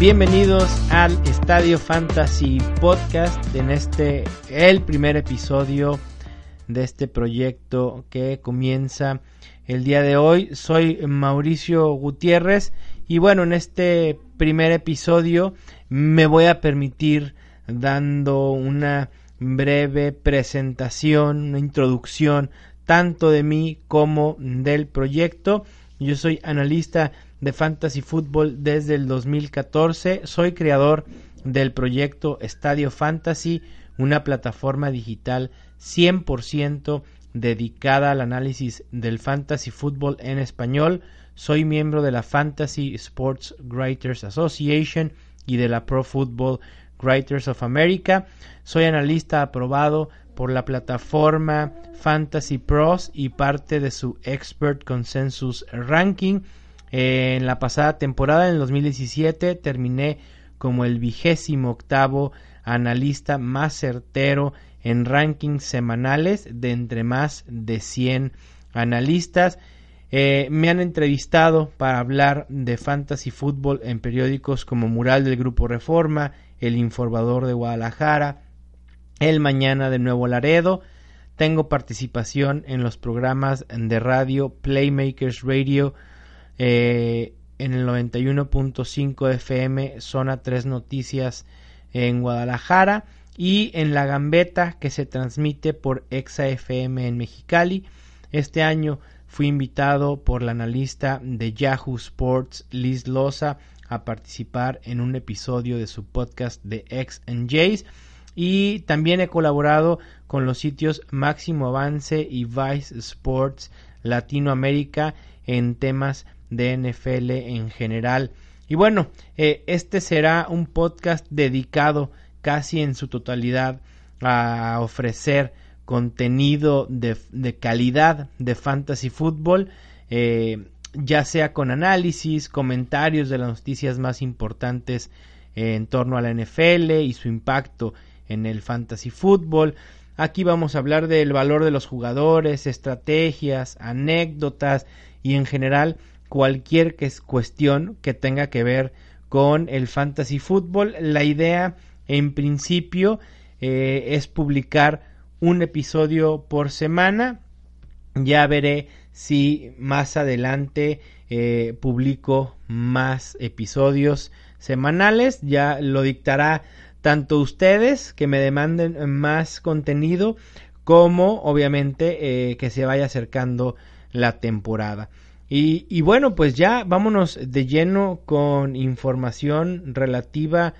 Bienvenidos al Estadio Fantasy Podcast en este el primer episodio de este proyecto que comienza el día de hoy. Soy Mauricio Gutiérrez y bueno, en este primer episodio me voy a permitir dando una breve presentación, una introducción tanto de mí como del proyecto. Yo soy analista de Fantasy Football desde el 2014. Soy creador del proyecto Estadio Fantasy, una plataforma digital 100% dedicada al análisis del fantasy football en español. Soy miembro de la Fantasy Sports Writers Association y de la Pro Football Writers of America. Soy analista aprobado por la plataforma Fantasy Pros y parte de su Expert Consensus Ranking en la pasada temporada, en el 2017, terminé como el vigésimo octavo analista más certero en rankings semanales de entre más de 100 analistas. Eh, me han entrevistado para hablar de fantasy fútbol en periódicos como Mural del Grupo Reforma, El Informador de Guadalajara, El Mañana de Nuevo Laredo. Tengo participación en los programas de radio Playmakers Radio, eh, en el 91.5 FM, zona 3 noticias en Guadalajara y en La Gambeta que se transmite por Exa FM en Mexicali. Este año fui invitado por la analista de Yahoo Sports Liz Loza a participar en un episodio de su podcast de X Jays y también he colaborado con los sitios Máximo Avance y Vice Sports Latinoamérica en temas de NFL en general. Y bueno, eh, este será un podcast dedicado casi en su totalidad a ofrecer contenido de, calidad de fantasy fútbol, eh, ya sea con análisis, comentarios de las noticias más importantes en torno a la NFL y su impacto en el fantasy fútbol. Aquí vamos a hablar del valor de los jugadores, estrategias, anécdotas y en general cualquier cuestión que tenga que ver con el fantasy fútbol. La idea en principio eh, es publicar un episodio por semana. Ya veré si más adelante eh, publico más episodios semanales. Ya lo dictará tanto ustedes que me demanden más contenido como obviamente eh, que se vaya acercando la temporada. Y, bueno, pues ya vámonos de lleno con información relativa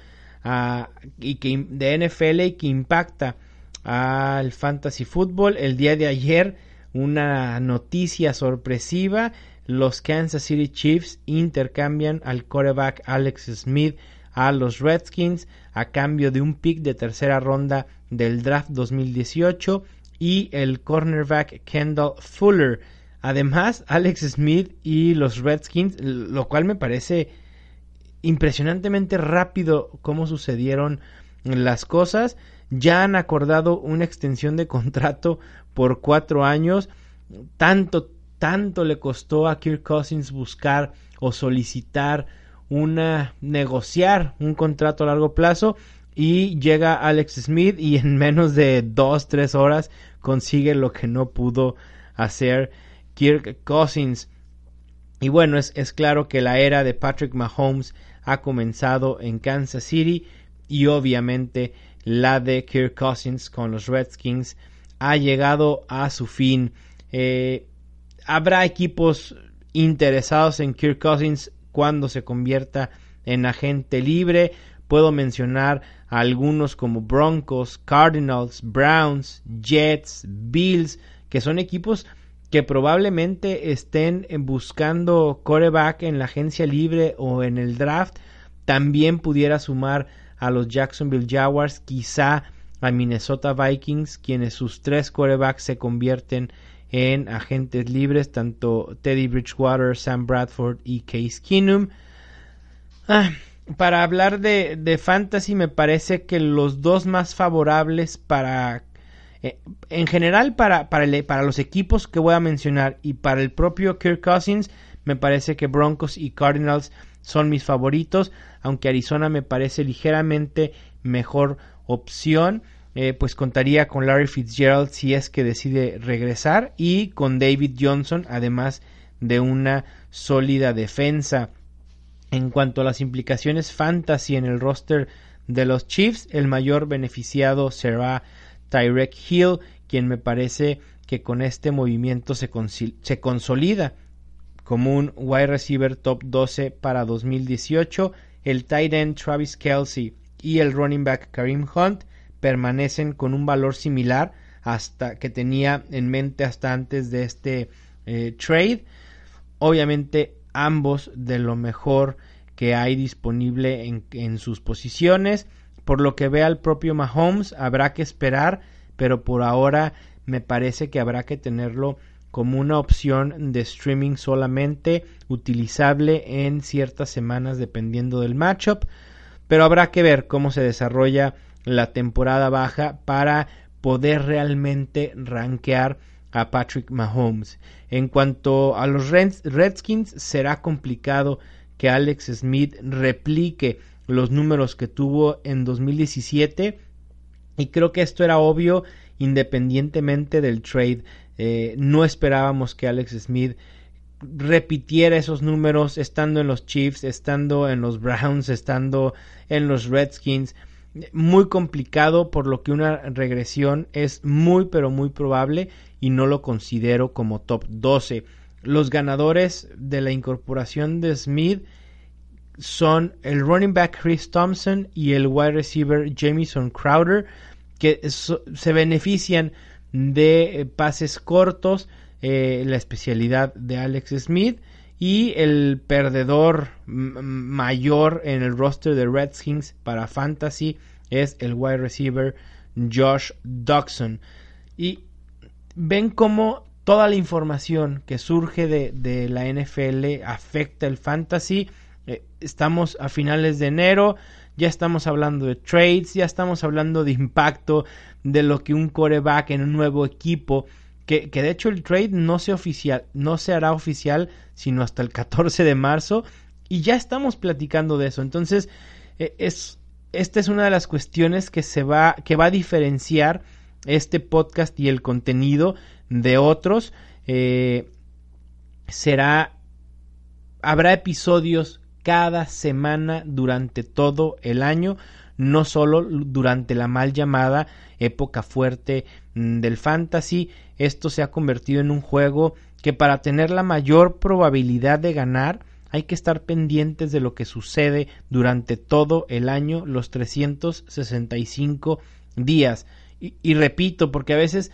a, y que, de NFL y que impacta al fantasy fútbol. El día de ayer, una noticia sorpresiva. Los Kansas City Chiefs intercambian al quarterback Alex Smith a los Redskins a cambio de un pick de tercera ronda del draft 2018 y el cornerback Kendall Fuller Además, Alex Smith y los Redskins, lo cual me parece impresionantemente rápido cómo sucedieron las cosas, ya han acordado una extensión de contrato por cuatro años. Tanto, tanto le costó a Kirk Cousins buscar o solicitar una negociar un contrato a largo plazo y llega Alex Smith y en menos de dos tres horas consigue lo que no pudo hacer Kirk Cousins. Y bueno, es, es claro que la era de Patrick Mahomes ha comenzado en Kansas City y obviamente la de Kirk Cousins con los Redskins ha llegado a su fin. Eh, habrá equipos interesados en Kirk Cousins cuando se convierta en agente libre. Puedo mencionar a algunos como Broncos, Cardinals, Browns, Jets, Bills, que son equipos que probablemente estén buscando coreback en la agencia libre o en el draft. También pudiera sumar a los Jacksonville Jaguars, quizá a Minnesota Vikings, quienes sus tres corebacks se convierten en agentes libres, tanto Teddy Bridgewater, Sam Bradford y Case Keenum. Ah, para hablar de, fantasy me parece que los dos más favorables para eh, en general para, para, los equipos que voy a mencionar y para el propio Kirk Cousins me parece que Broncos y Cardinals son mis favoritos aunque Arizona me parece ligeramente mejor opción. Eh, pues contaría con Larry Fitzgerald si es que decide regresar y con David Johnson además de una sólida defensa. En cuanto a las implicaciones fantasy en el roster de los Chiefs, el mayor beneficiado será Tyrek Hill, quien me parece que con este movimiento se, se consolida como un wide receiver top 12 para 2018. El tight end Travis Kelsey y el running back Kareem Hunt permanecen con un valor similar hasta que tenía en mente hasta antes de este eh, trade. Obviamente ambos de lo mejor que hay disponible en, sus posiciones. Por lo que vea el propio Mahomes, habrá que esperar, pero por ahora me parece que habrá que tenerlo como una opción de streaming solamente utilizable en ciertas semanas dependiendo del matchup. Pero habrá que ver cómo se desarrolla la temporada baja para poder realmente rankear a Patrick Mahomes. En cuanto a los Redskins, será complicado que Alex Smith replique los números que tuvo en 2017 y creo que esto era obvio independientemente del trade. Eh, no esperábamos que Alex Smith repitiera esos números estando en los Chiefs, estando en los Browns, estando en los Redskins. Muy complicado por lo que una regresión es muy pero muy probable y no lo considero como top 12. Los ganadores de la incorporación de Smith son el running back Chris Thompson y el wide receiver Jamison Crowder, que se benefician de eh, pases cortos, eh, la especialidad de Alex Smith y el perdedor mayor en el roster de Redskins para Fantasy es el wide receiver Josh Dodson. Y ven cómo toda la información que surge de, la NFL afecta el fantasy. Eh, estamos a finales de enero, ya estamos hablando de trades, ya estamos hablando de impacto de lo que un coreback en un nuevo equipo, que, de hecho el trade no se, oficial, no se hará oficial sino hasta el 14 de marzo y ya estamos platicando de eso. Entonces, eh, es, esta es una de las cuestiones que se va, que va a diferenciar este podcast y el contenido de otros. Eh, será, habrá episodios cada semana durante todo el año, no solo durante la mal llamada época fuerte mm, del fantasy. Esto se ha convertido en un juego que para tener la mayor probabilidad de ganar hay que estar pendientes de lo que sucede durante todo el año, los 365 días. y repito, porque a veces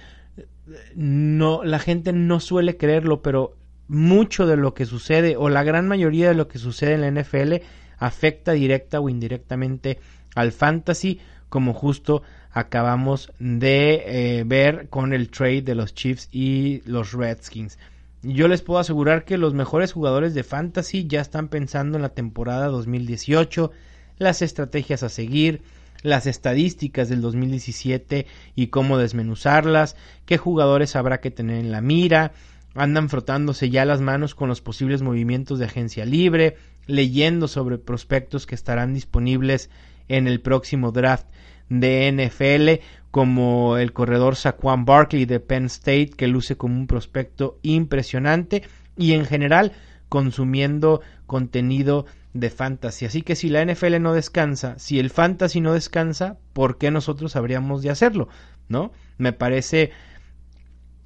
no, la gente no suele creerlo, pero mucho de lo que sucede o la gran mayoría de lo que sucede en la NFL afecta directa o indirectamente al fantasy, como justo acabamos de eh, ver con el trade de los Chiefs y los Redskins. Yo les puedo asegurar que los mejores jugadores de fantasy ya están pensando en la temporada 2018, las estrategias a seguir, las estadísticas del 2017 y cómo desmenuzarlas, qué jugadores habrá que tener en la mira, andan frotándose ya las manos con los posibles movimientos de agencia libre, leyendo sobre prospectos que estarán disponibles en el próximo draft de NFL, como el corredor Saquon Barkley de Penn State, que luce como un prospecto impresionante, y en general consumiendo contenido de fantasy. Así que si la NFL no descansa, si el fantasy no descansa, ¿por qué nosotros habríamos de hacerlo? ¿No? Me parece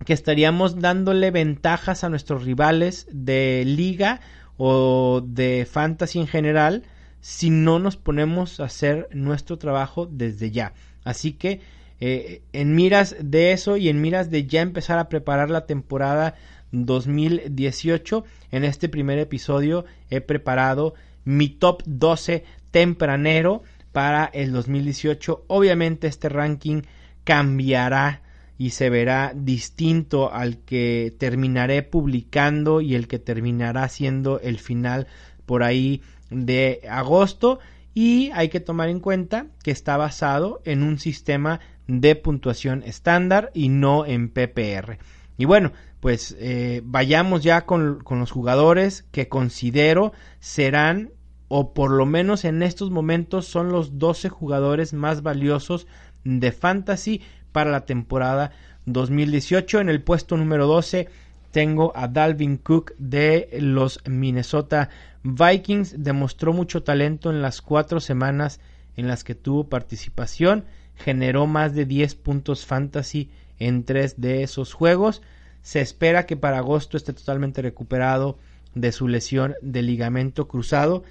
que estaríamos dándole ventajas a nuestros rivales de liga o de fantasy en general si no nos ponemos a hacer nuestro trabajo desde ya. Así que eh, en miras de eso y en miras de ya empezar a preparar la temporada 2018, en este primer episodio he preparado mi top 12 tempranero para el 2018. Obviamente este ranking cambiará y se verá distinto al que terminaré publicando y el que terminará siendo el final por ahí de agosto y hay que tomar en cuenta que está basado en un sistema de puntuación estándar y no en PPR. Y bueno, pues eh, vayamos ya con, con los jugadores que considero serán o por lo menos en estos momentos son los 12 jugadores más valiosos de fantasy para la temporada 2018. En el puesto número 12 tengo a Dalvin Cook de los Minnesota Vikings. Demostró mucho talento en las cuatro semanas en las que tuvo participación. Generó más de 10 puntos fantasy en tres de esos juegos. Se espera que para agosto esté totalmente recuperado de su lesión de ligamento cruzado.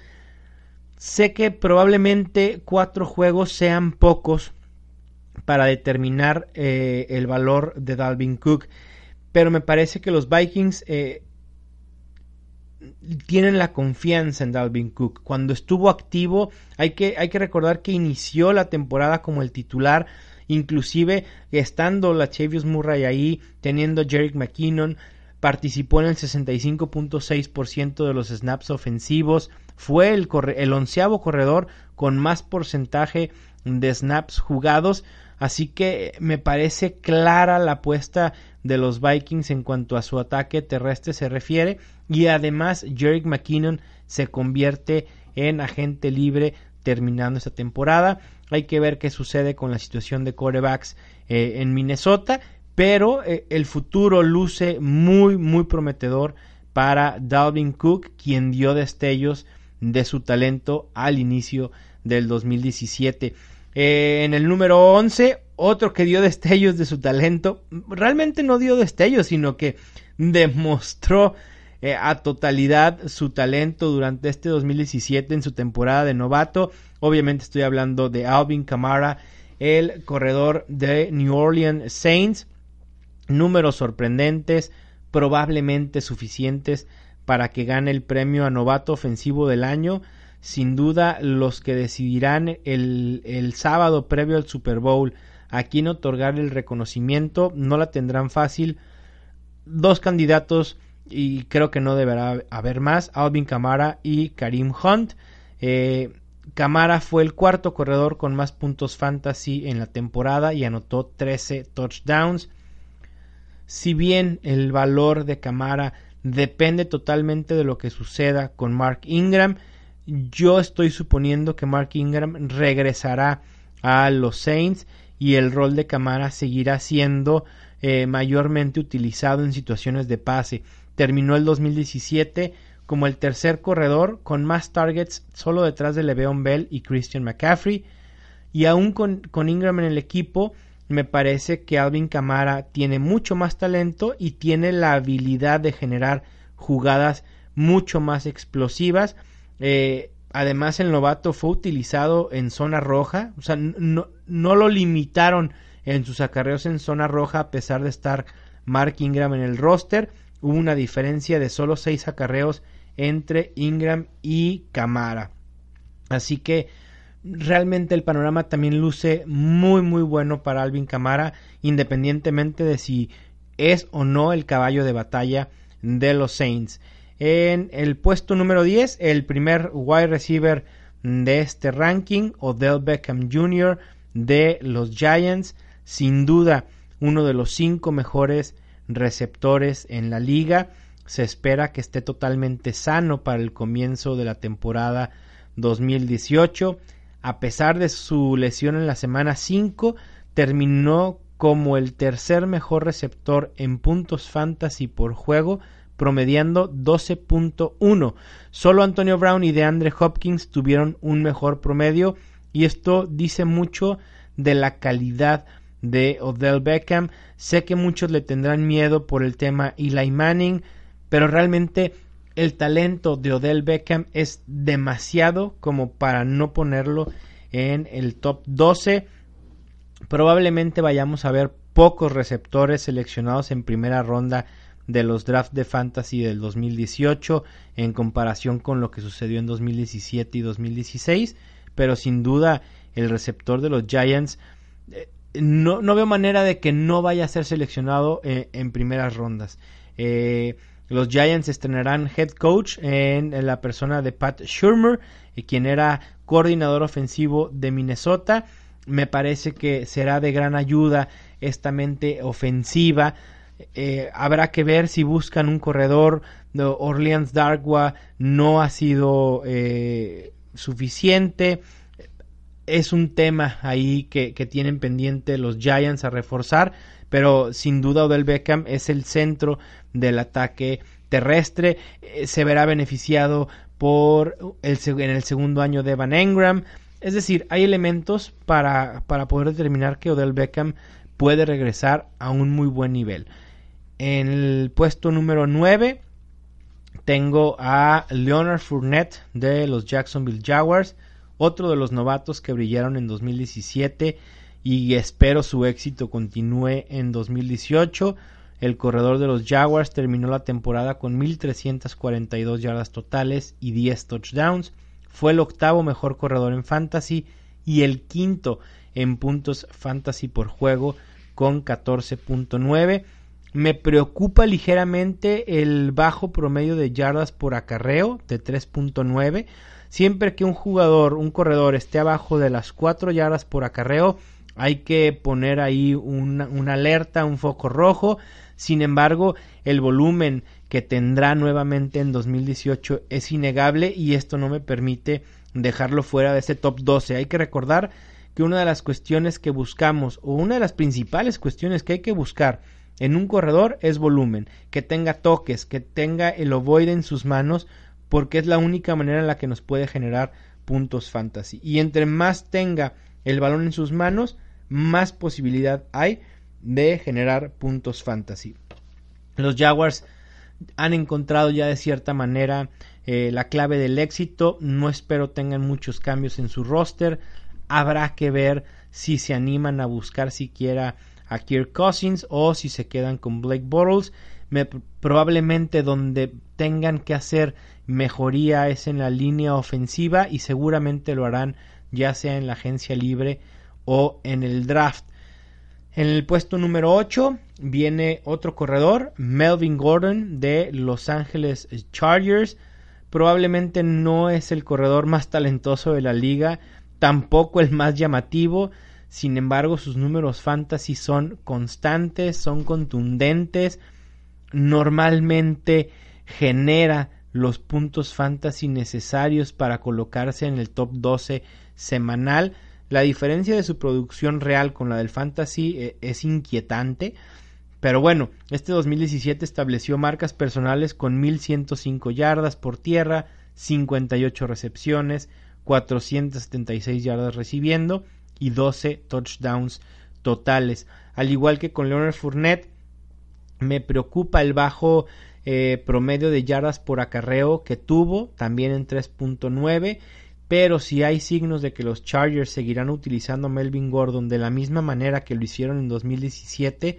Sé que probablemente cuatro juegos sean pocos para determinar eh, el valor de Dalvin Cook, pero me parece que los Vikings eh, tienen la confianza en Dalvin Cook. Cuando estuvo activo, hay que, hay que recordar que inició la temporada como el titular, inclusive estando la Chavius Murray ahí, teniendo Jerick McKinnon, participó en el 65.6% de los snaps ofensivos, fue el onceavo corredor con más porcentaje de snaps jugados, así que me parece clara la apuesta de los Vikings en cuanto a su ataque terrestre se refiere y además Jerick McKinnon se convierte en agente libre terminando esta temporada. Hay que ver qué sucede con la situación de corebacks eh, en Minnesota, pero eh, el futuro luce muy muy prometedor para Dalvin Cook, quien dio destellos de su talento al inicio del 2017. Eh, en el número 11, otro que dio destellos de su talento, realmente no dio destellos, sino que demostró eh, a totalidad su talento durante este 2017 en su temporada de novato. Obviamente estoy hablando de Alvin Kamara, el corredor de New Orleans Saints. Números sorprendentes, probablemente suficientes para que gane el premio a novato ofensivo del año sin duda los que decidirán el, el sábado previo al Super Bowl a quién otorgar el reconocimiento no la tendrán fácil. Dos candidatos y creo que no deberá haber más, Alvin Kamara y Karim Hunt. Eh, Kamara fue el cuarto corredor con más puntos fantasy en la temporada y anotó 13 touchdowns. Si bien el valor de Kamara depende totalmente de lo que suceda con Mark Ingram, yo estoy suponiendo que Mark Ingram regresará a los Saints y el rol de Camara seguirá siendo eh, mayormente utilizado en situaciones de pase. Terminó el 2017 como el tercer corredor con más targets solo detrás de Le'Veon Bell y Christian McCaffrey. Y aún con, con Ingram en el equipo, me parece que Alvin Camara tiene mucho más talento y tiene la habilidad de generar jugadas mucho más explosivas eh, además, el novato fue utilizado en zona roja, o sea, no, no lo limitaron en sus acarreos en zona roja a pesar de estar Mark Ingram en el roster. Hubo una diferencia de solo seis acarreos entre Ingram y Camara. Así que realmente el panorama también luce muy muy bueno para Alvin Camara, independientemente de si es o no el caballo de batalla de los Saints. En el puesto número 10, el primer wide receiver de este ranking, Odell Beckham Jr. de los Giants, sin duda uno de los cinco mejores receptores en la liga. Se espera que esté totalmente sano para el comienzo de la temporada 2018. A pesar de su lesión en la semana 5, terminó como el tercer mejor receptor en puntos fantasy por juego promediando 12.1. Solo Antonio Brown y DeAndre Hopkins tuvieron un mejor promedio y esto dice mucho de la calidad de Odell Beckham. Sé que muchos le tendrán miedo por el tema Eli Manning, pero realmente el talento de Odell Beckham es demasiado como para no ponerlo en el top 12. Probablemente vayamos a ver pocos receptores seleccionados en primera ronda de los drafts de fantasy del 2018 en comparación con lo que sucedió en 2017 y 2016, pero sin duda el receptor de los Giants eh, no, no, veo manera de que no vaya a ser seleccionado eh, en primeras rondas. Eh, los Giants estrenarán head coach en, la persona de Pat Shurmur, quien era coordinador ofensivo de Minnesota. Me parece que será de gran ayuda esta mente ofensiva. Eh, habrá que ver si buscan un corredor. de Orleans Darkwa no ha sido eh, suficiente. Es un tema ahí que, que, tienen pendiente los Giants a reforzar. Pero sin duda Odell Beckham es el centro del ataque terrestre. Eh, se verá beneficiado por el, en el segundo año de Van Engram. Es decir, hay elementos para, para poder determinar que Odell Beckham puede regresar a un muy buen nivel. En el puesto número 9 tengo a Leonard Fournette de los Jacksonville Jaguars, otro de los novatos que brillaron en 2017 y espero su éxito continúe en 2018. El corredor de los Jaguars terminó la temporada con 1.342 yardas totales y 10 touchdowns. Fue el octavo mejor corredor en fantasy y el quinto en puntos fantasy por juego con 14.9. Me preocupa ligeramente el bajo promedio de yardas por acarreo de 3.9. Siempre que un jugador, un corredor esté abajo de las 4 yardas por acarreo, hay que poner ahí una, una alerta, un foco rojo. Sin embargo, el volumen que tendrá nuevamente en 2018 es innegable y esto no me permite dejarlo fuera de ese top 12. Hay que recordar que una de las cuestiones que buscamos o una de las principales cuestiones que hay que buscar en un corredor es volumen, que tenga toques, que tenga el ovoide en sus manos porque es la única manera en la que nos puede generar puntos fantasy. Y entre más tenga el balón en sus manos, más posibilidad hay de generar puntos fantasy. Los Jaguars han encontrado ya de cierta manera eh, la clave del éxito. No espero tengan muchos cambios en su roster. Habrá que ver si se animan a buscar siquiera a Kirk Cousins o si se quedan con Blake Bortles. probablemente donde tengan que hacer mejoría es en la línea ofensiva y seguramente lo harán ya sea en la agencia libre o en el draft. En el puesto número 8 viene otro corredor, Melvin Gordon de Los Ángeles Chargers. Probablemente no es el corredor más talentoso de la liga, tampoco el más llamativo. Sin embargo, sus números fantasy son constantes, son contundentes. Normalmente genera los puntos fantasy necesarios para colocarse en el top 12 semanal. La diferencia de su producción real con la del fantasy eh, es inquietante. Pero bueno, este 2017 estableció marcas personales con 1105 yardas por tierra, 58 recepciones, 476 yardas recibiendo y 12 touchdowns totales. Al igual que con Leonard Fournette, me preocupa el bajo eh, promedio de yardas por acarreo que tuvo, también en 3.9 pero si hay signos de que los Chargers seguirán utilizando a Melvin Gordon de la misma manera que lo hicieron en 2017,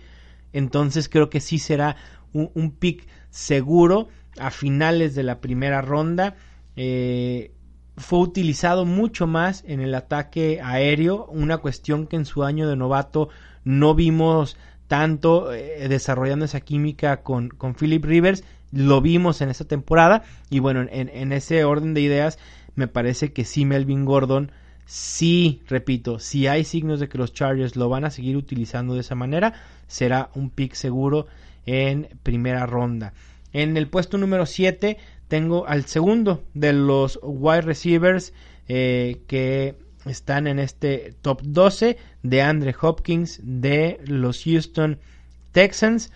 entonces creo que sí será un, pick seguro a finales de la primera ronda. Eh, fue utilizado mucho más en el ataque aéreo, una cuestión que en su año de novato no vimos tanto eh, desarrollando esa química con, con Philip Rivers, lo vimos en esta temporada y bueno, en, en ese orden de ideas me parece que sí Melvin Gordon, sí, repito, si hay signos de que los Chargers lo van a seguir utilizando de esa manera, será un pick seguro en primera ronda. En el puesto número 7 tengo al segundo de los wide receivers eh, que están en este top 12 de Andre Hopkins de los Houston Texans.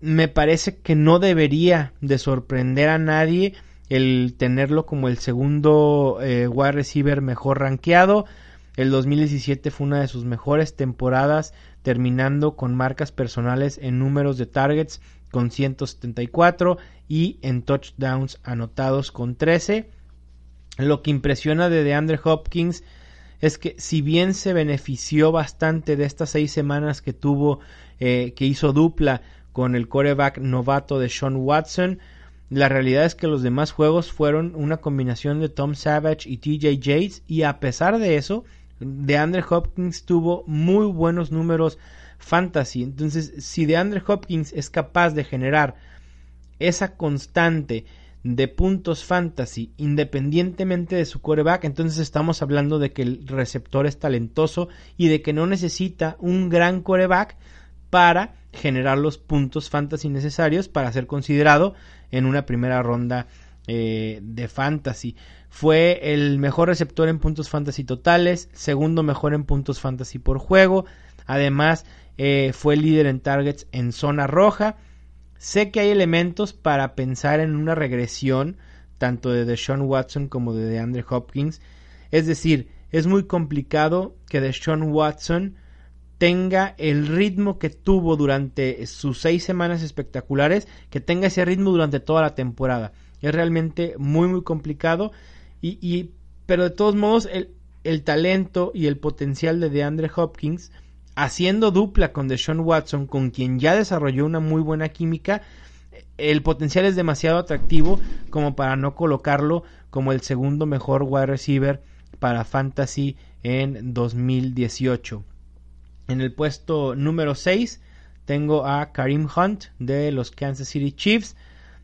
Me parece que no debería de sorprender a nadie el tenerlo como el segundo eh, wide receiver mejor rankeado. El 2017 fue una de sus mejores temporadas terminando con marcas personales en números de targets con 174 y en touchdowns anotados con 13. Lo que impresiona de DeAndre Hopkins es que si bien se benefició bastante de estas seis semanas que tuvo, eh, que hizo dupla con el coreback novato de Sean Watson, la realidad es que los demás juegos fueron una combinación de Tom Savage y TJ Yates y a pesar de eso, DeAndre Hopkins tuvo muy buenos números fantasy. Entonces, si DeAndre Hopkins es capaz de generar esa constante de puntos fantasy independientemente de su coreback, entonces estamos hablando de que el receptor es talentoso y de que no necesita un gran coreback para generar los puntos fantasy necesarios para ser considerado en una primera ronda eh, de fantasy. Fue el mejor receptor en puntos fantasy totales, segundo mejor en puntos fantasy por juego. Además, eh, fue líder en targets en zona roja. Sé que hay elementos para pensar en una regresión tanto de Deshaun Watson como de DeAndre Hopkins. Es decir, es muy complicado que Deshaun Watson tenga el ritmo que tuvo durante sus seis semanas espectaculares, que tenga ese ritmo durante toda la temporada. Es realmente muy muy complicado y, y pero de todos modos el, el talento y el potencial de DeAndre Hopkins haciendo dupla con Deshaun Watson, con quien ya desarrolló una muy buena química, el potencial es demasiado atractivo como para no colocarlo como el segundo mejor wide receiver para fantasy en 2018. En el puesto número 6 tengo a Karim Hunt de los Kansas City Chiefs.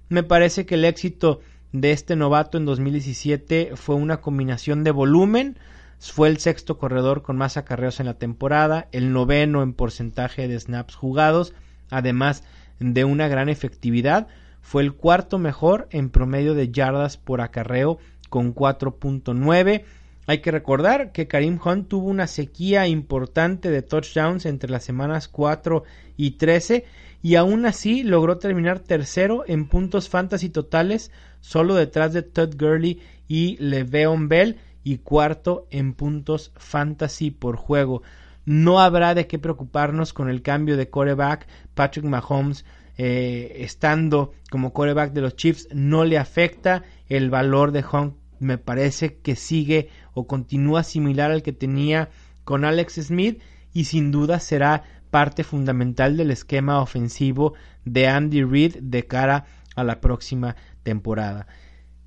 Me parece que el éxito de este novato en 2017 fue una combinación de volumen, fue el sexto corredor con más acarreos en la temporada, el noveno en porcentaje de snaps jugados, además de una gran efectividad. Fue el cuarto mejor en promedio de yardas por acarreo con 4.9. Hay que recordar que Karim Hunt tuvo una sequía importante de touchdowns entre las semanas 4 y 13 y aún así logró terminar tercero en puntos fantasy totales, solo detrás de Todd Gurley y Le'Veon Bell y cuarto en puntos fantasy por juego. No habrá de qué preocuparnos con el cambio de coreback. Patrick Mahomes eh, estando como coreback de los Chiefs no le afecta el valor de Hunt. Me parece que sigue o continúa similar al que tenía con Alex Smith y sin duda será parte fundamental del esquema ofensivo de Andy Reid de cara a la próxima temporada.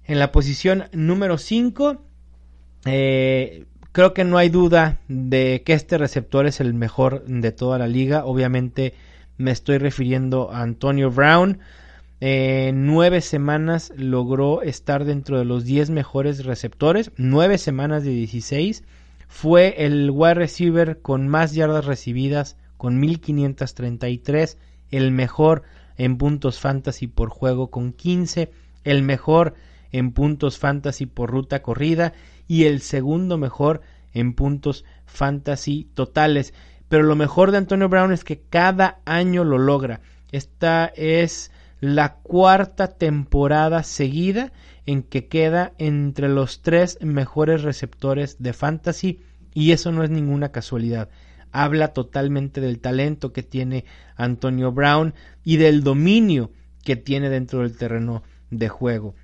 En la posición número 5 eh, creo que no hay duda de que este receptor es el mejor de toda la liga. Obviamente me estoy refiriendo a Antonio Brown. En nueve semanas logró estar dentro de los 10 mejores receptores. Nueve semanas de 16. Fue el wide receiver con más yardas recibidas con 1533. El mejor en puntos fantasy por juego con 15. El mejor en puntos fantasy por ruta corrida y el segundo mejor en puntos fantasy totales. Pero lo mejor de Antonio Brown es que cada año lo logra. Esta es la cuarta temporada seguida en que queda entre los tres mejores receptores de fantasy y eso no es ninguna casualidad. Habla totalmente del talento que tiene Antonio Brown y del dominio que tiene dentro del terreno de juego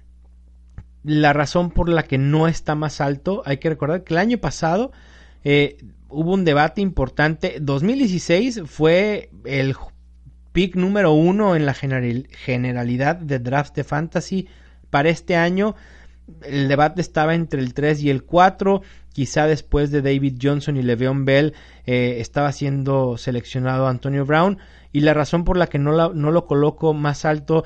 la razón por la que no está más alto, hay que recordar que el año pasado eh, hubo un debate importante. 2016 fue el pick número uno en la generalidad de draft de fantasy. Para este año el debate estaba entre el 3 y el 4. Quizá después de David Johnson y Le'Veon Bell eh, estaba siendo seleccionado Antonio Brown. Y la razón por la que no, no lo coloco más alto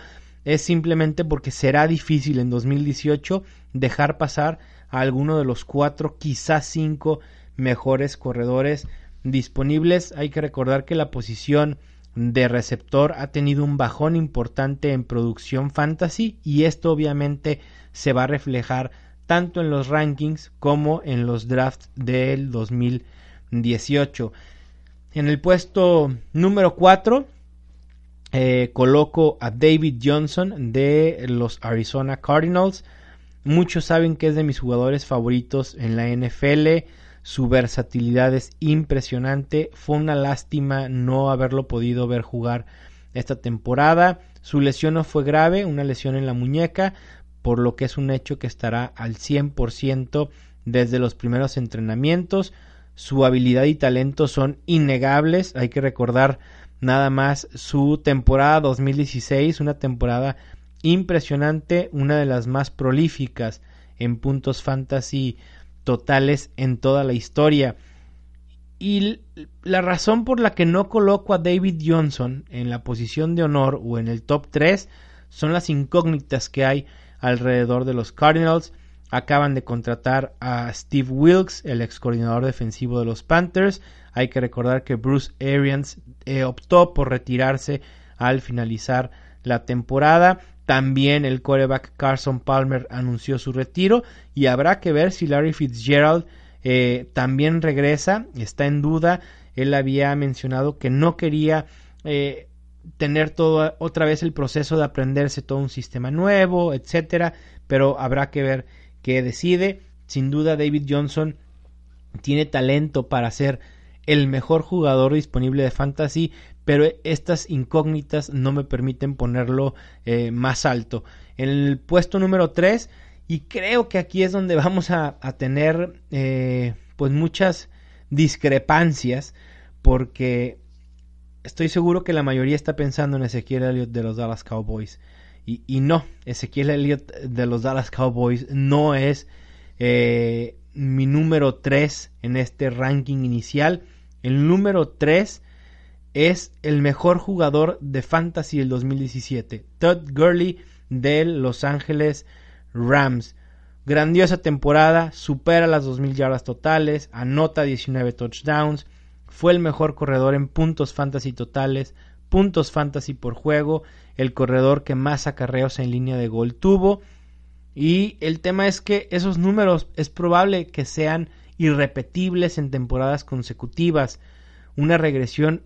es simplemente porque será difícil en 2018 dejar pasar a alguno de los cuatro, quizás cinco mejores corredores disponibles. Hay que recordar que la posición de receptor ha tenido un bajón importante en producción fantasy y esto obviamente se va a reflejar tanto en los rankings como en los drafts del 2018. En el puesto número 4 eh, coloco a David Johnson de los Arizona Cardinals. Muchos saben que es de mis jugadores favoritos en la NFL. su versatilidad es impresionante. Fue una lástima no haberlo podido ver jugar esta temporada. Su lesión no fue grave, una lesión en la muñeca, por lo que es un hecho que estará al 100% desde los primeros entrenamientos. Su habilidad y talento son innegables. Hay que recordar nada más su temporada 2016, una temporada impresionante, una de las más prolíficas en puntos fantasy totales en toda la historia. Y la razón por la que no coloco a David Johnson en la posición de honor o en el top 3 son las incógnitas que hay alrededor de los Cardinals. Acaban de contratar a Steve Wilkes, el ex coordinador defensivo de los Panthers. Hay que recordar que Bruce Arians eh, optó por retirarse al finalizar la temporada. También el quarterback Carson Palmer anunció su retiro y habrá que ver si Larry Fitzgerald eh, también regresa. Está en duda. Él había mencionado que no quería eh, tener todo otra vez el proceso de aprenderse todo un sistema nuevo, etcétera. Pero habrá que ver qué decide. Sin duda David Johnson tiene talento para ser el mejor jugador disponible de fantasy, pero estas incógnitas no me permiten ponerlo eh, más alto. En el puesto número 3, y creo que aquí es donde vamos a, tener eh, pues muchas discrepancias, porque estoy seguro que la mayoría está pensando en Ezequiel Elliott de los Dallas Cowboys. Y, no, Ezequiel Elliott de los Dallas Cowboys no es eh, mi número 3 en este ranking inicial. El número 3 es el mejor jugador de fantasy del 2017, Todd Gurley de Los Ángeles Rams. Grandiosa temporada, supera las 2.000 yardas totales, anota 19 touchdowns, fue el mejor corredor en puntos fantasy totales, puntos fantasy por juego, el corredor que más acarreos en línea de gol tuvo. Y el tema es que esos números es probable que sean irrepetibles en temporadas consecutivas. Una regresión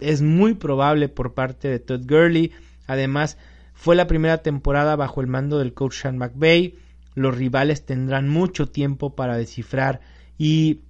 es muy probable por parte de Todd Gurley. Además, fue la primera temporada bajo el mando del coach Sean McVay. Los rivales tendrán mucho tiempo para descifrar y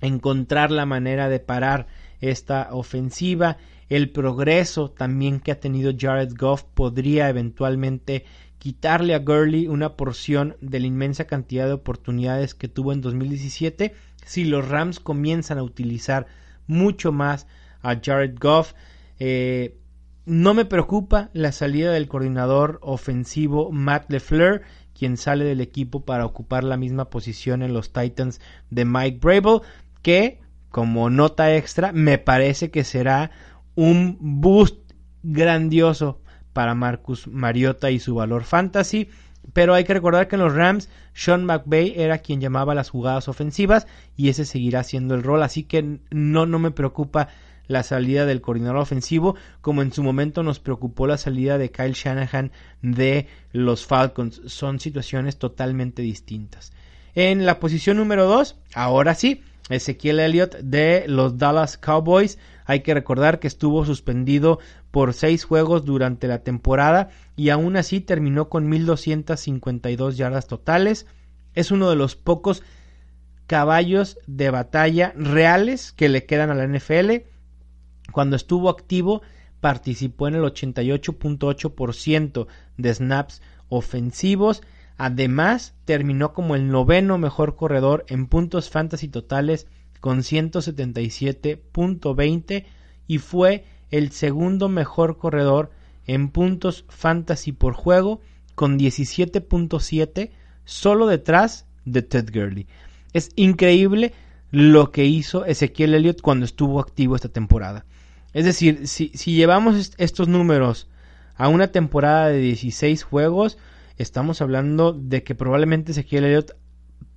encontrar la manera de parar esta ofensiva. El progreso también que ha tenido Jared Goff podría eventualmente quitarle a Gurley una porción de la inmensa cantidad de oportunidades que tuvo en 2017 si los Rams comienzan a utilizar mucho más a Jared Goff. Eh, no me preocupa la salida del coordinador ofensivo Matt LeFleur, quien sale del equipo para ocupar la misma posición en los Titans de Mike Brable, que como nota extra me parece que será un boost grandioso para Marcus Mariota y su valor fantasy. Pero hay que recordar que en los Rams, Sean McVay era quien llamaba las jugadas ofensivas y ese seguirá siendo el rol. Así que no, no me preocupa la salida del coordinador ofensivo, como en su momento nos preocupó la salida de Kyle Shanahan de los Falcons. Son situaciones totalmente distintas. En la posición número 2, ahora sí, Ezequiel Elliott de los Dallas Cowboys. Hay que recordar que estuvo suspendido por seis juegos durante la temporada y aún así terminó con 1.252 yardas totales. Es uno de los pocos caballos de batalla reales que le quedan a la NFL. Cuando estuvo activo participó en el 88.8% de snaps ofensivos Además, terminó como el noveno mejor corredor en puntos fantasy totales con 177.20 y fue el segundo mejor corredor en puntos fantasy por juego con 17.7 solo detrás de Ted Gurley. Es increíble lo que hizo Ezequiel Elliott cuando estuvo activo esta temporada. Es decir, si, si llevamos estos números a una temporada de 16 juegos, estamos hablando de que probablemente Ezequiel Elliott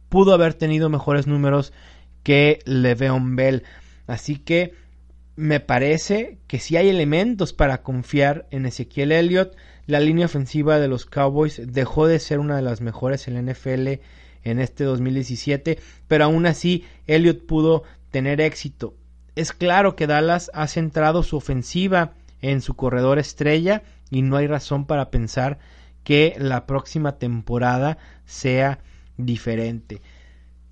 pudo haber tenido mejores números que Le'Veon Bell. Así que me parece que si hay elementos para confiar en Ezequiel Elliott. La línea ofensiva de los Cowboys dejó de ser una de las mejores en la NFL en este 2017, pero aún así Elliott pudo tener éxito. Es claro que Dallas ha centrado su ofensiva en su corredor estrella y no hay razón para pensar que la próxima temporada sea diferente.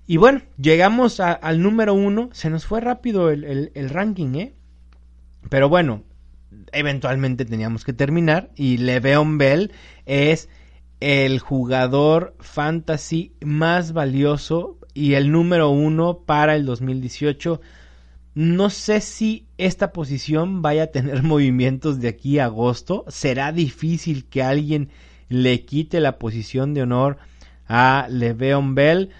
Y bueno, llegamos al número uno. Se nos fue rápido el, el ranking, ¿eh? Pero bueno, eventualmente teníamos que terminar. Y Le'Veon Bell es el jugador fantasy más valioso y el número uno para el 2018. No sé si esta posición vaya a tener movimientos de aquí a agosto. Será difícil que alguien le quite la posición de honor a Le'Veon Bell.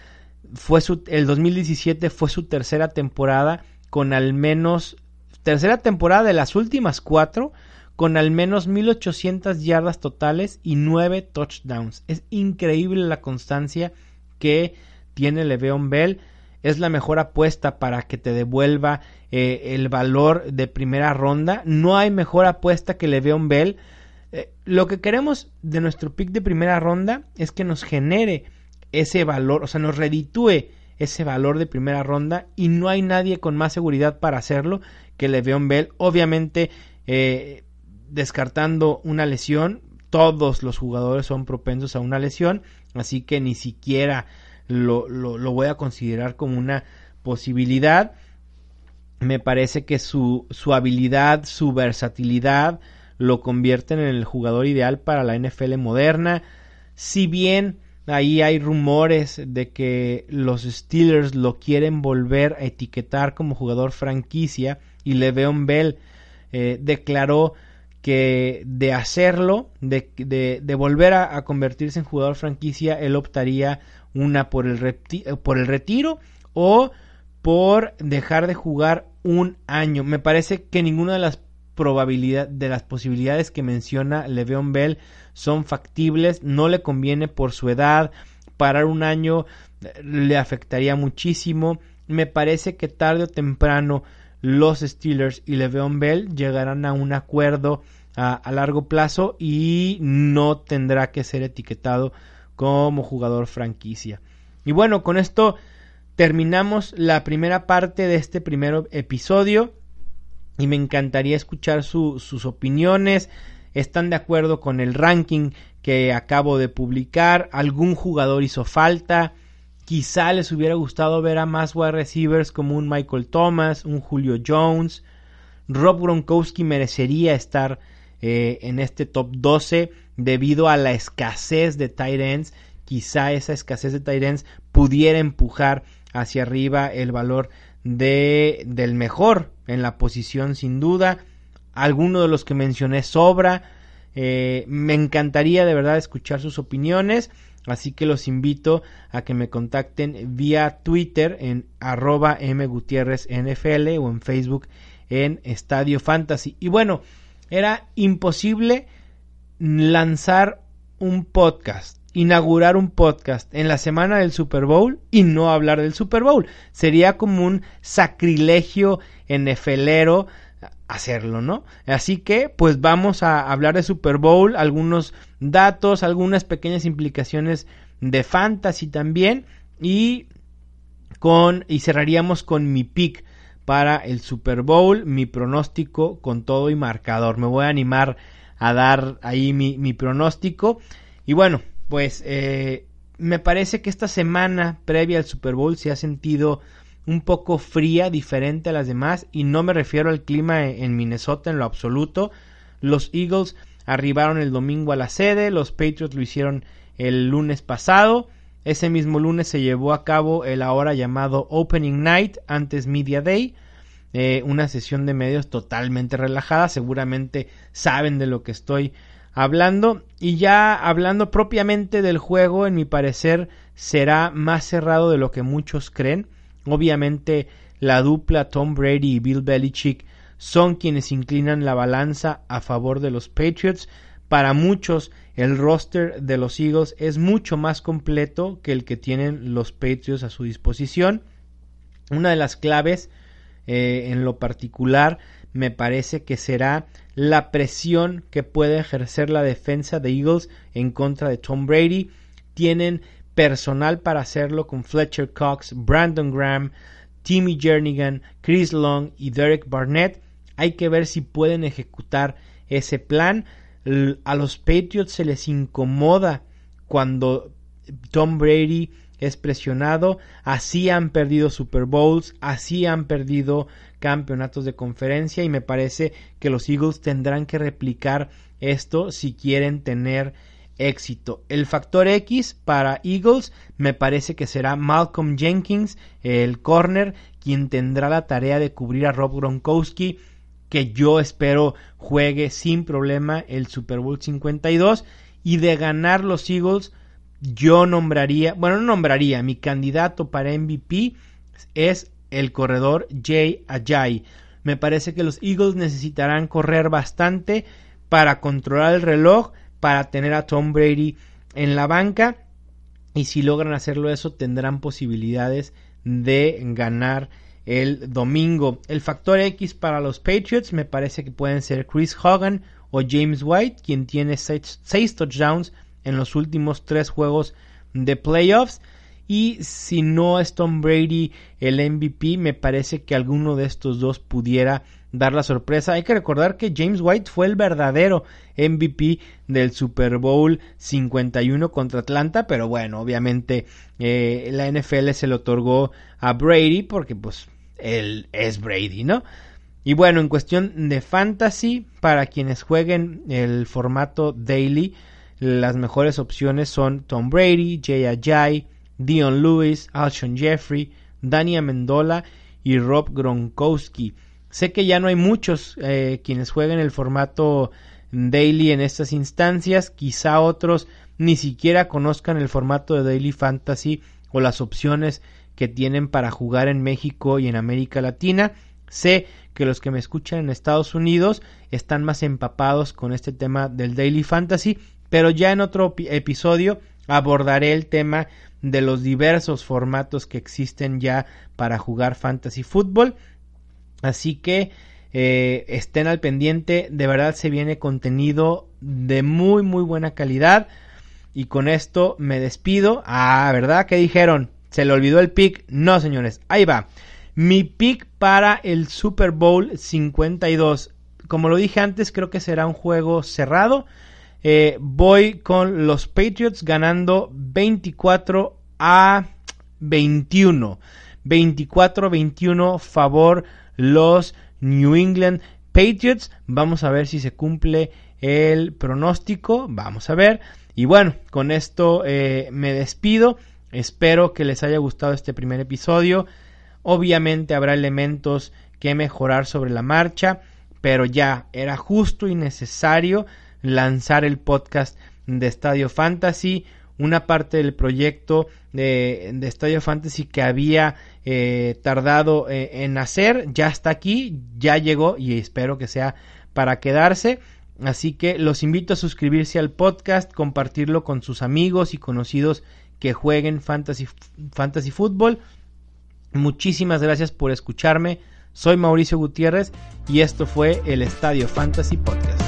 Fue su, el 2017 fue su tercera temporada con al menos tercera temporada de las últimas cuatro con al menos 1800 yardas totales y 9 touchdowns. Es increíble la constancia que tiene Le'Veon Bell. Es la mejor apuesta para que te devuelva eh, el valor de primera ronda. No hay mejor apuesta que Le'Veon Bell. Eh, lo que queremos de nuestro pick de primera ronda es que nos genere ese valor, o sea, nos reditúe ese valor de primera ronda y no hay nadie con más seguridad para hacerlo que Le'Veon Bell. Obviamente, eh, descartando una lesión, todos los jugadores son propensos a una lesión, así que ni siquiera lo, lo, voy a considerar como una posibilidad. Me parece que su, su habilidad, su versatilidad lo convierten en el jugador ideal para la NFL moderna. Si bien ahí hay rumores de que los Steelers lo quieren volver a etiquetar como jugador franquicia y Le'Veon Bell eh, declaró que de hacerlo, de, de, volver a, convertirse en jugador franquicia, él optaría una por el, por el retiro o por dejar de jugar un año. Me parece que ninguna de las probabilidades, de las posibilidades que menciona Le'Veon Bell son factibles, no le conviene por su edad, parar un año eh, le afectaría muchísimo. Me parece que tarde o temprano los Steelers y Le'Veon Bell llegarán a un acuerdo a, largo plazo y no tendrá que ser etiquetado como jugador franquicia. Y bueno, con esto terminamos la primera parte de este primer episodio y me encantaría escuchar sus opiniones. ¿Están de acuerdo con el ranking que acabo de publicar? ¿Algún jugador hizo falta? Quizá les hubiera gustado ver a más wide receivers como un Michael Thomas, un Julio Jones. Rob Gronkowski merecería estar eh, en este top 12 debido a la escasez de tight ends. Quizá esa escasez de tight ends pudiera empujar hacia arriba el valor de, del mejor en la posición sin duda. Alguno de los que mencioné sobra. Eh, me encantaría de verdad escuchar sus opiniones. Así que los invito a que me contacten vía Twitter en arroba mgutierreznfl o en Facebook en Estadio Fantasy. Y bueno, era imposible lanzar un podcast, inaugurar un podcast en la semana del Super Bowl y no hablar del Super Bowl. Sería como un sacrilegio NFLero hacerlo, ¿no? Así que, pues vamos a hablar de Super Bowl, algunos datos, algunas pequeñas implicaciones de fantasy también y con y cerraríamos con mi pick para el Super Bowl, mi pronóstico con todo y marcador. Me voy a animar a dar ahí mi, mi pronóstico y bueno, pues eh, me parece que esta semana previa al Super Bowl se ha sentido un poco fría, diferente a las demás, y no me refiero al clima e-, en Minnesota en lo absoluto. Los Eagles arribaron el domingo a la sede, los Patriots lo hicieron el lunes pasado. Ese mismo lunes se llevó a cabo el ahora llamado Opening Night, antes Media Day, eh, una sesión de medios totalmente relajada, seguramente saben de lo que estoy hablando. Y ya hablando propiamente del juego, en mi parecer será más cerrado de lo que muchos creen. Obviamente la dupla Tom Brady y Bill Belichick son quienes inclinan la balanza a favor de los Patriots. Para muchos el roster de los Eagles es mucho más completo que el que tienen los Patriots a su disposición. Una de las claves eh, en lo particular me parece que será la presión que puede ejercer la defensa de Eagles en contra de Tom Brady. Tienen personal para hacerlo con Fletcher Cox, Brandon Graham, Timmy Jernigan, Chris Long y Derek Barnett. Hay que ver si pueden ejecutar ese plan. A los Patriots se les incomoda cuando Tom Brady es presionado, así han perdido Super Bowls, así han perdido campeonatos de conferencia y me parece que los Eagles tendrán que replicar esto si quieren tener éxito. El factor X para Eagles me parece que será Malcolm Jenkins, el corner, quien tendrá la tarea de cubrir a Rob Gronkowski, que yo espero juegue sin problema el Super Bowl 52 y de ganar los Eagles yo nombraría, bueno, no nombraría, mi candidato para MVP es el corredor Jay Ajay. Me parece que los Eagles necesitarán correr bastante para controlar el reloj, para tener a Tom Brady en la banca y si logran hacerlo eso tendrán posibilidades de ganar el domingo. El factor X para los Patriots me parece que pueden ser Chris Hogan o James White, quien tiene 6 touchdowns en los últimos tres juegos de playoffs. Y si no es Tom Brady el MVP, me parece que alguno de estos dos pudiera dar la sorpresa. Hay que recordar que James White fue el verdadero MVP del Super Bowl 51 contra Atlanta, pero bueno, obviamente eh, la NFL se le otorgó a Brady porque pues él es Brady, ¿no? Y bueno, en cuestión de fantasy, para quienes jueguen el formato daily, las mejores opciones son Tom Brady, Jay Ajay, Dion Lewis, Alshon Jeffrey, Dania Mendola y Rob Gronkowski. Sé que ya no hay muchos eh, quienes jueguen el formato daily en estas instancias, quizá otros ni siquiera conozcan el formato de Daily Fantasy o las opciones que tienen para jugar en México y en América Latina. Sé que los que me escuchan en Estados Unidos están más empapados con este tema del Daily Fantasy pero ya en otro episodio abordaré el tema de los diversos formatos que existen ya para jugar fantasy fútbol. Así que eh, estén al pendiente, de verdad se viene contenido de muy muy buena calidad. Y con esto me despido. Ah, ¿verdad? ¿Qué dijeron? ¿Se le olvidó el pick? No, señores, ahí va. Mi pick para el Super Bowl 52. Como lo dije antes, creo que será un juego cerrado. Eh, voy con los Patriots ganando 24 a 21. 24-21 favor los New England Patriots. Vamos a ver si se cumple el pronóstico. Vamos a ver. Y bueno, con esto eh, me despido. Espero que les haya gustado este primer episodio. Obviamente habrá elementos que mejorar sobre la marcha, pero ya era justo y necesario lanzar el podcast de Estadio Fantasy, una parte del proyecto de, Estadio Fantasy que había eh, tardado eh, en hacer, ya está aquí, ya llegó y espero que sea para quedarse. Así que los invito a suscribirse al podcast, compartirlo con sus amigos y conocidos que jueguen fantasy, fantasy fútbol. Muchísimas gracias por escucharme. Soy Mauricio Gutiérrez y esto fue el Estadio Fantasy Podcast.